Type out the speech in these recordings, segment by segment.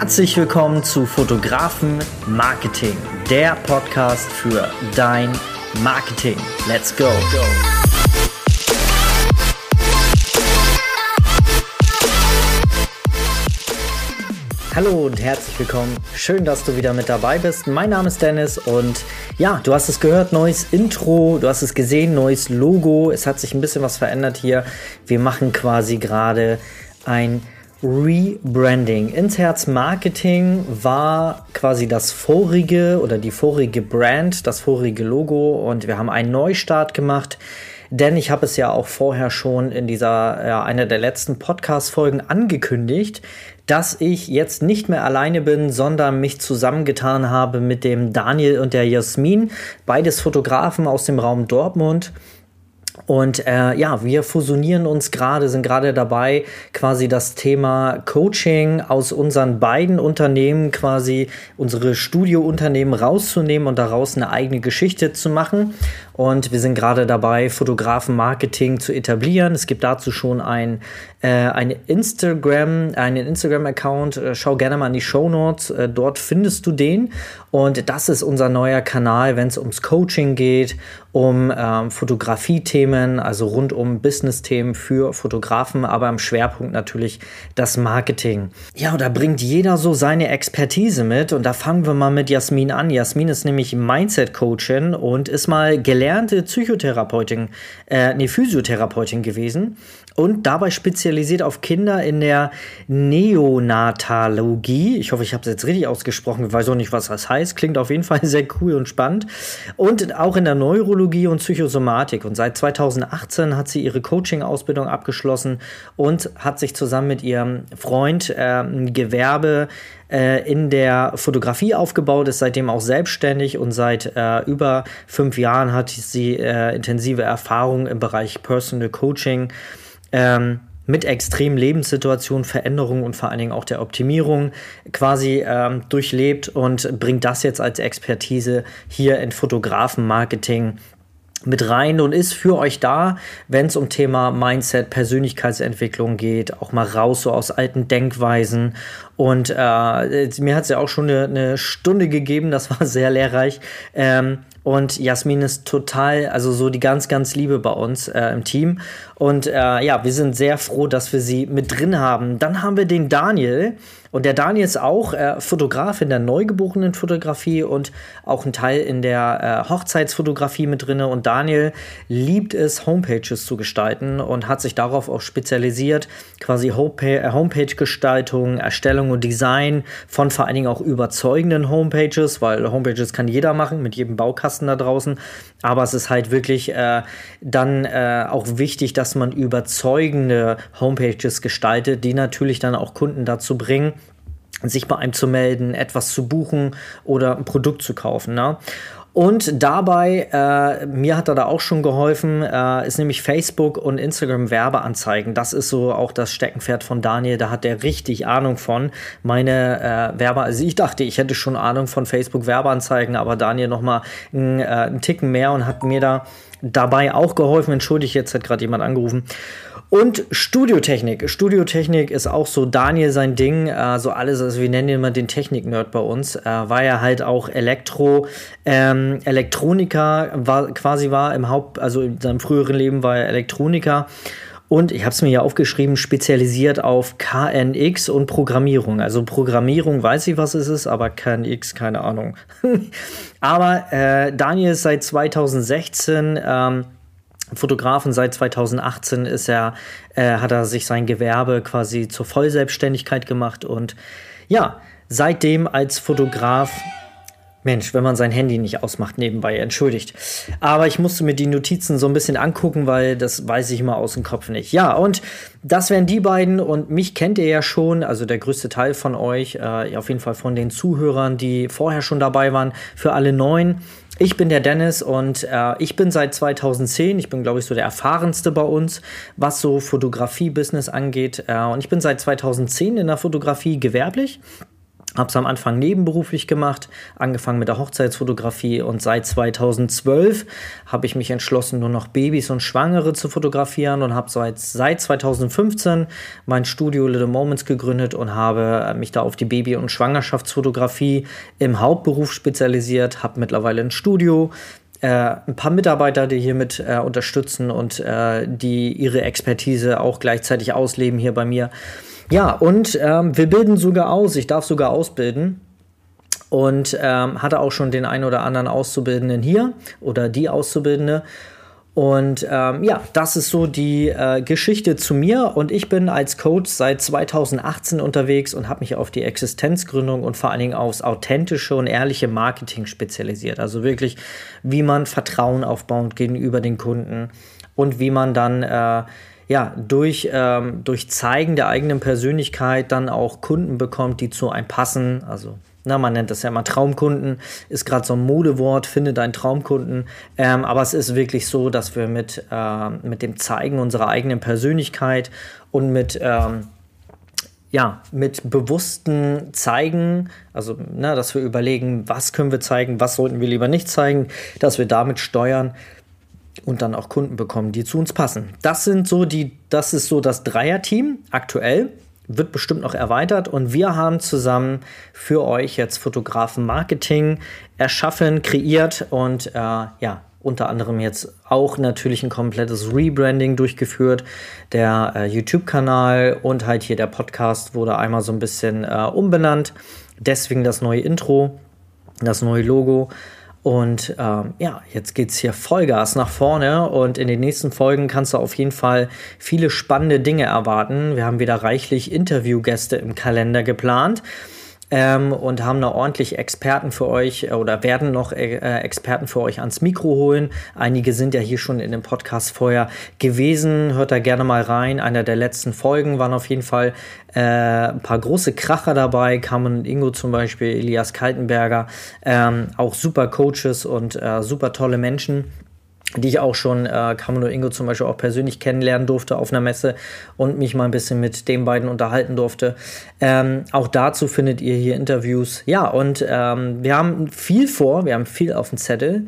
Herzlich willkommen zu Fotografen Marketing, der Podcast für dein Marketing. Let's go. Hallo und herzlich willkommen. Schön, dass du wieder mit dabei bist. Mein Name ist Dennis und ja, du hast es gehört, neues Intro, du hast es gesehen, neues Logo. Es hat sich ein bisschen was verändert hier. Wir machen quasi gerade ein Rebranding. Ins Herz Marketing war quasi das vorige oder die vorige Brand, das vorige Logo und wir haben einen Neustart gemacht. Denn ich habe es ja auch vorher schon in dieser, ja, einer der letzten Podcast-Folgen angekündigt, dass ich jetzt nicht mehr alleine bin, sondern mich zusammengetan habe mit dem Daniel und der Jasmin, beides Fotografen aus dem Raum Dortmund. Und äh, ja, wir fusionieren uns gerade, sind gerade dabei, quasi das Thema Coaching aus unseren beiden Unternehmen, quasi unsere Studiounternehmen rauszunehmen und daraus eine eigene Geschichte zu machen. Und wir sind gerade dabei, Fotografen-Marketing zu etablieren. Es gibt dazu schon ein, äh, ein Instagram, einen Instagram-Account. Äh, schau gerne mal in die Show Notes. Äh, dort findest du den. Und das ist unser neuer Kanal, wenn es ums Coaching geht, um ähm, Fotografie-Themen, also rund um Business-Themen für Fotografen, aber im Schwerpunkt natürlich das Marketing. Ja, und da bringt jeder so seine Expertise mit. Und da fangen wir mal mit Jasmin an. Jasmin ist nämlich Mindset-Coachin und ist mal gelernt gelernte Psychotherapeutin, äh, nee, Physiotherapeutin gewesen und dabei spezialisiert auf Kinder in der Neonatologie. Ich hoffe, ich habe es jetzt richtig ausgesprochen. Ich weiß auch nicht, was das heißt. Klingt auf jeden Fall sehr cool und spannend. Und auch in der Neurologie und Psychosomatik. Und seit 2018 hat sie ihre Coaching-Ausbildung abgeschlossen und hat sich zusammen mit ihrem Freund äh, ein Gewerbe äh, in der Fotografie aufgebaut, ist seitdem auch selbstständig und seit äh, über fünf Jahren hat sie äh, intensive Erfahrung im Bereich Personal Coaching. Ähm, mit extremen Lebenssituationen, Veränderungen und vor allen Dingen auch der Optimierung quasi ähm, durchlebt und bringt das jetzt als Expertise hier in Fotografenmarketing mit rein und ist für euch da, wenn es um Thema Mindset, Persönlichkeitsentwicklung geht, auch mal raus so aus alten Denkweisen. Und äh, mir hat es ja auch schon eine, eine, Stunde gegeben, das war sehr lehrreich. Ähm, und Jasmin ist total, also so die ganz, ganz Liebe bei uns äh, im Team. Und äh, ja, wir sind sehr froh, dass wir sie mit drin haben. Dann haben wir den Daniel. Und der Daniel ist auch äh, Fotograf in der neugeborenen Fotografie und auch ein Teil in der äh, Hochzeitsfotografie mit drin. Und Daniel liebt es, Homepages zu gestalten und hat sich darauf auch spezialisiert, quasi äh, Homepage-Gestaltung, Erstellung und Design von vor allen Dingen auch überzeugenden Homepages, weil Homepages kann jeder machen mit jedem Baukasten da draußen. Aber es ist halt wirklich äh, dann äh, auch wichtig, dass man überzeugende Homepages gestaltet, die natürlich dann auch Kunden dazu bringen, sich bei einem zu melden, etwas zu buchen oder ein Produkt zu kaufen. Ne? Und dabei, äh, mir hat er da auch schon geholfen, äh, ist nämlich Facebook und Instagram Werbeanzeigen. Das ist so auch das Steckenpferd von Daniel. Da hat er richtig Ahnung von. Meine äh, Werbe, also ich dachte, ich hätte schon Ahnung von Facebook Werbeanzeigen, aber Daniel noch mal einen, äh, einen Ticken mehr und hat mir da dabei auch geholfen. Entschuldigt, jetzt hat gerade jemand angerufen. Und Studiotechnik. Studiotechnik ist auch so Daniel sein Ding. Äh, so alles, also wir nennen ihn immer den Technik-Nerd bei uns. Äh, war ja halt auch Elektro, ähm, Elektroniker, war, quasi war im Haupt, also in seinem früheren Leben war er Elektroniker. Und ich habe es mir ja aufgeschrieben, spezialisiert auf KNX und Programmierung. Also Programmierung weiß ich, was es ist, aber KNX, keine Ahnung. aber äh, Daniel ist seit 2016 ähm, Fotografen seit 2018 ist er, äh, hat er sich sein Gewerbe quasi zur Vollselbstständigkeit gemacht und ja, seitdem als Fotograf Mensch, wenn man sein Handy nicht ausmacht nebenbei, entschuldigt. Aber ich musste mir die Notizen so ein bisschen angucken, weil das weiß ich immer aus dem Kopf nicht. Ja, und das wären die beiden und mich kennt ihr ja schon, also der größte Teil von euch, äh, auf jeden Fall von den Zuhörern, die vorher schon dabei waren. Für alle Neuen, ich bin der Dennis und äh, ich bin seit 2010, ich bin glaube ich so der erfahrenste bei uns, was so Fotografie-Business angeht. Äh, und ich bin seit 2010 in der Fotografie gewerblich habe es am Anfang nebenberuflich gemacht, angefangen mit der Hochzeitsfotografie und seit 2012 habe ich mich entschlossen, nur noch Babys und Schwangere zu fotografieren und habe seit, seit 2015 mein Studio Little Moments gegründet und habe mich da auf die Baby- und Schwangerschaftsfotografie im Hauptberuf spezialisiert, habe mittlerweile ein Studio, äh, ein paar Mitarbeiter, die hiermit äh, unterstützen und äh, die ihre Expertise auch gleichzeitig ausleben hier bei mir. Ja, und ähm, wir bilden sogar aus. Ich darf sogar ausbilden. Und ähm, hatte auch schon den einen oder anderen Auszubildenden hier oder die Auszubildende. Und ähm, ja, das ist so die äh, Geschichte zu mir. Und ich bin als Coach seit 2018 unterwegs und habe mich auf die Existenzgründung und vor allen Dingen aufs authentische und ehrliche Marketing spezialisiert. Also wirklich, wie man Vertrauen aufbaut gegenüber den Kunden und wie man dann äh, ja, durch, ähm, durch Zeigen der eigenen Persönlichkeit dann auch Kunden bekommt, die zu einem passen. Also, na, man nennt das ja immer Traumkunden, ist gerade so ein Modewort, finde deinen Traumkunden. Ähm, aber es ist wirklich so, dass wir mit, äh, mit dem Zeigen unserer eigenen Persönlichkeit und mit ähm, ja, mit bewussten Zeigen, also na, dass wir überlegen, was können wir zeigen, was sollten wir lieber nicht zeigen, dass wir damit steuern, und dann auch Kunden bekommen, die zu uns passen. Das sind so die, das ist so das Dreierteam aktuell. Wird bestimmt noch erweitert und wir haben zusammen für euch jetzt Fotografen Marketing erschaffen, kreiert und äh, ja, unter anderem jetzt auch natürlich ein komplettes Rebranding durchgeführt. Der äh, YouTube-Kanal und halt hier der Podcast wurde einmal so ein bisschen äh, umbenannt. Deswegen das neue Intro, das neue Logo. Und ähm, ja, jetzt geht es hier Vollgas nach vorne und in den nächsten Folgen kannst du auf jeden Fall viele spannende Dinge erwarten. Wir haben wieder reichlich Interviewgäste im Kalender geplant ähm, und haben da ordentlich Experten für euch äh, oder werden noch äh, äh, Experten für euch ans Mikro holen. Einige sind ja hier schon in dem Podcast vorher gewesen. Hört da gerne mal rein. Einer der letzten Folgen waren auf jeden Fall äh, ein paar große Kracher dabei. Und Ingo zum Beispiel, Elias Kaltenberger. Ähm, auch super Coaches und äh, super tolle Menschen die ich auch schon, äh, Kamino Ingo zum Beispiel auch persönlich kennenlernen durfte auf einer Messe und mich mal ein bisschen mit den beiden unterhalten durfte. Ähm, auch dazu findet ihr hier Interviews. Ja, und ähm, wir haben viel vor, wir haben viel auf dem Zettel.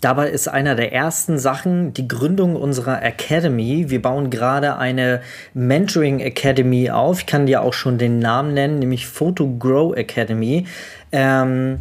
Dabei ist einer der ersten Sachen die Gründung unserer Academy. Wir bauen gerade eine Mentoring Academy auf. Ich kann dir auch schon den Namen nennen, nämlich Photo Grow Academy. Ähm,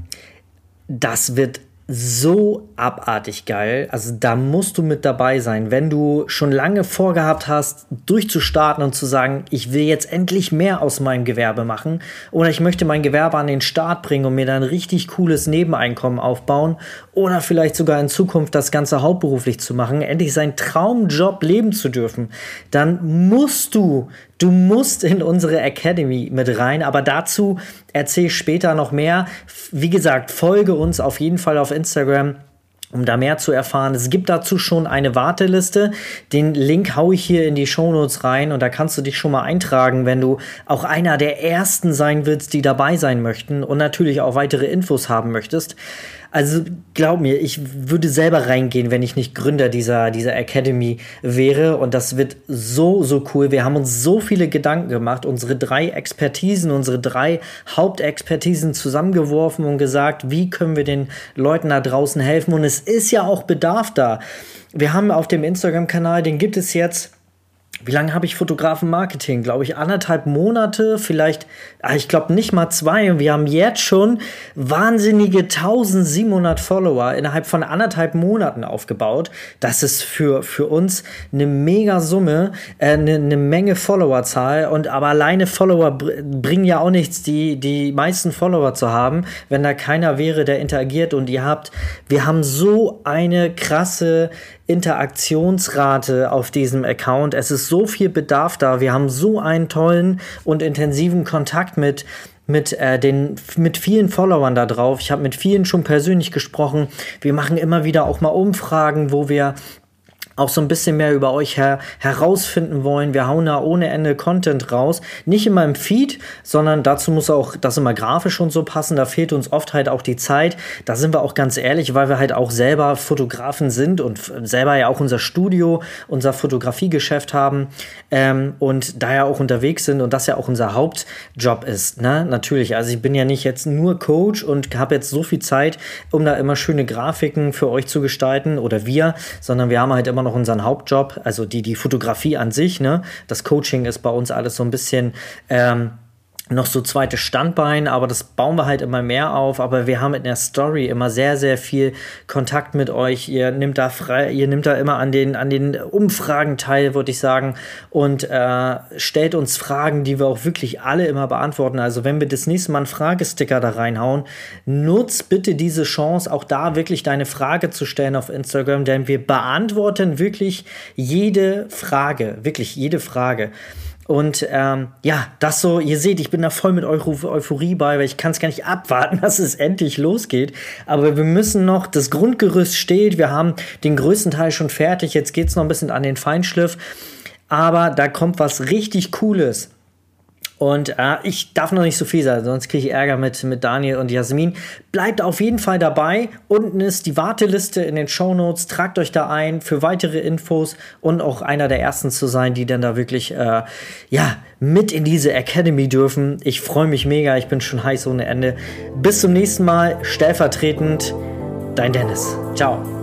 das wird so abartig geil. Also da musst du mit dabei sein, wenn du schon lange vorgehabt hast, durchzustarten und zu sagen, ich will jetzt endlich mehr aus meinem Gewerbe machen oder ich möchte mein Gewerbe an den Start bringen und mir dann richtig cooles Nebeneinkommen aufbauen oder vielleicht sogar in Zukunft das Ganze hauptberuflich zu machen, endlich seinen Traumjob leben zu dürfen, dann musst du Du musst in unsere Academy mit rein, aber dazu erzähle ich später noch mehr. Wie gesagt, folge uns auf jeden Fall auf Instagram um da mehr zu erfahren. Es gibt dazu schon eine Warteliste. Den Link haue ich hier in die Shownotes rein und da kannst du dich schon mal eintragen, wenn du auch einer der ersten sein willst, die dabei sein möchten und natürlich auch weitere Infos haben möchtest. Also glaub mir, ich würde selber reingehen, wenn ich nicht Gründer dieser, dieser Academy wäre. Und das wird so, so cool. Wir haben uns so viele Gedanken gemacht, unsere drei Expertisen, unsere drei Hauptexpertisen zusammengeworfen und gesagt, wie können wir den Leuten da draußen helfen. Und es ist ja auch Bedarf da. Wir haben auf dem Instagram-Kanal, den gibt es jetzt wie lange habe ich Fotografen-Marketing? Glaube ich anderthalb Monate, vielleicht, ah, ich glaube nicht mal zwei. Und wir haben jetzt schon wahnsinnige 1700 Follower innerhalb von anderthalb Monaten aufgebaut. Das ist für, für uns eine mega Summe, äh, eine, eine Menge Followerzahl. Und aber alleine Follower bringen ja auch nichts, die, die meisten Follower zu haben, wenn da keiner wäre, der interagiert. Und ihr habt, wir haben so eine krasse Interaktionsrate auf diesem Account. Es ist so viel Bedarf da. Wir haben so einen tollen und intensiven Kontakt mit mit äh, den mit vielen Followern da drauf. Ich habe mit vielen schon persönlich gesprochen. Wir machen immer wieder auch mal Umfragen, wo wir auch so ein bisschen mehr über euch her herausfinden wollen. Wir hauen da ohne Ende Content raus. Nicht in meinem Feed, sondern dazu muss auch das immer grafisch und so passen. Da fehlt uns oft halt auch die Zeit. Da sind wir auch ganz ehrlich, weil wir halt auch selber Fotografen sind und selber ja auch unser Studio, unser Fotografiegeschäft haben ähm, und daher auch unterwegs sind und das ja auch unser Hauptjob ist. Ne? Natürlich, also ich bin ja nicht jetzt nur Coach und habe jetzt so viel Zeit, um da immer schöne Grafiken für euch zu gestalten oder wir, sondern wir haben halt immer noch unseren Hauptjob, also die, die Fotografie an sich, ne? Das Coaching ist bei uns alles so ein bisschen ähm, noch so zweites Standbein, aber das bauen wir halt immer mehr auf. Aber wir haben in der Story immer sehr, sehr viel Kontakt mit euch. Ihr nimmt da frei, ihr nimmt da immer an den, an den Umfragen teil, würde ich sagen, und äh, stellt uns Fragen, die wir auch wirklich alle immer beantworten. Also wenn wir das nächste Mal einen Fragesticker da reinhauen, nutz bitte diese Chance, auch da wirklich deine Frage zu stellen auf Instagram, denn wir beantworten wirklich jede Frage, wirklich jede Frage. Und ähm, ja, das so, ihr seht, ich bin da voll mit Euphorie bei, weil ich kann es gar nicht abwarten, dass es endlich losgeht. Aber wir müssen noch, das Grundgerüst steht, wir haben den größten Teil schon fertig, jetzt geht es noch ein bisschen an den Feinschliff. Aber da kommt was richtig Cooles. Und äh, ich darf noch nicht so viel sagen, sonst kriege ich Ärger mit, mit Daniel und Jasmin. Bleibt auf jeden Fall dabei. Unten ist die Warteliste in den Show Notes. Tragt euch da ein für weitere Infos und auch einer der ersten zu sein, die dann da wirklich äh, ja, mit in diese Academy dürfen. Ich freue mich mega. Ich bin schon heiß ohne Ende. Bis zum nächsten Mal. Stellvertretend, dein Dennis. Ciao.